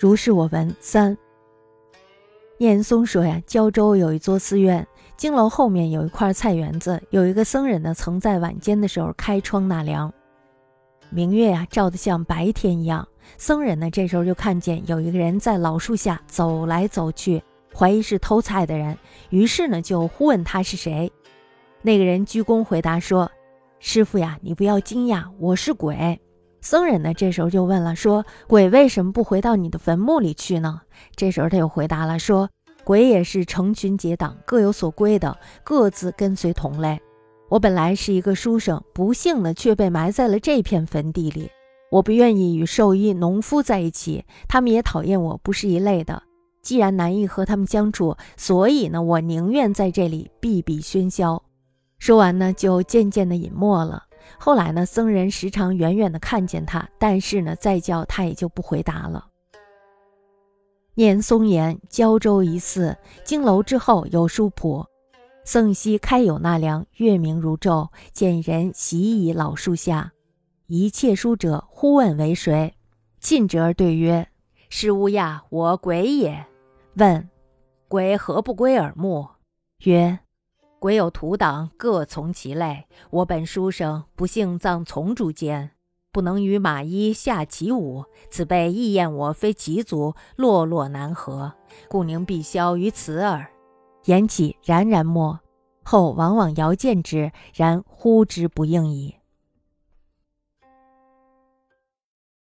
如是我闻。三。念松说呀，胶州有一座寺院，经楼后面有一块菜园子，有一个僧人呢，曾在晚间的时候开窗纳凉，明月呀照得像白天一样。僧人呢这时候就看见有一个人在老树下走来走去，怀疑是偷菜的人，于是呢就呼问他是谁。那个人鞠躬回答说：“师傅呀，你不要惊讶，我是鬼。”僧人呢，这时候就问了，说：“鬼为什么不回到你的坟墓里去呢？”这时候他又回答了，说：“鬼也是成群结党，各有所归的，各自跟随同类。我本来是一个书生，不幸呢却被埋在了这片坟地里。我不愿意与兽医、农夫在一起，他们也讨厌我，不是一类的。既然难以和他们相处，所以呢，我宁愿在这里避避喧嚣。”说完呢，就渐渐的隐没了。后来呢，僧人时常远远的看见他，但是呢，再叫他也就不回答了。念松言：胶州一寺，经楼之后有书谱。僧昔开有纳凉，月明如昼，见人席倚老树下。一切书者，忽问为谁？进者而对曰：“是乌鸦，我鬼也。”问：“鬼何不归耳目？”曰：鬼有徒党，各从其类。我本书生，不幸葬从主间，不能与马衣下其舞。此辈亦厌我，非其族，落落难合，故宁必消于此耳。言起，然然默。后往往遥见之，然呼之不应矣。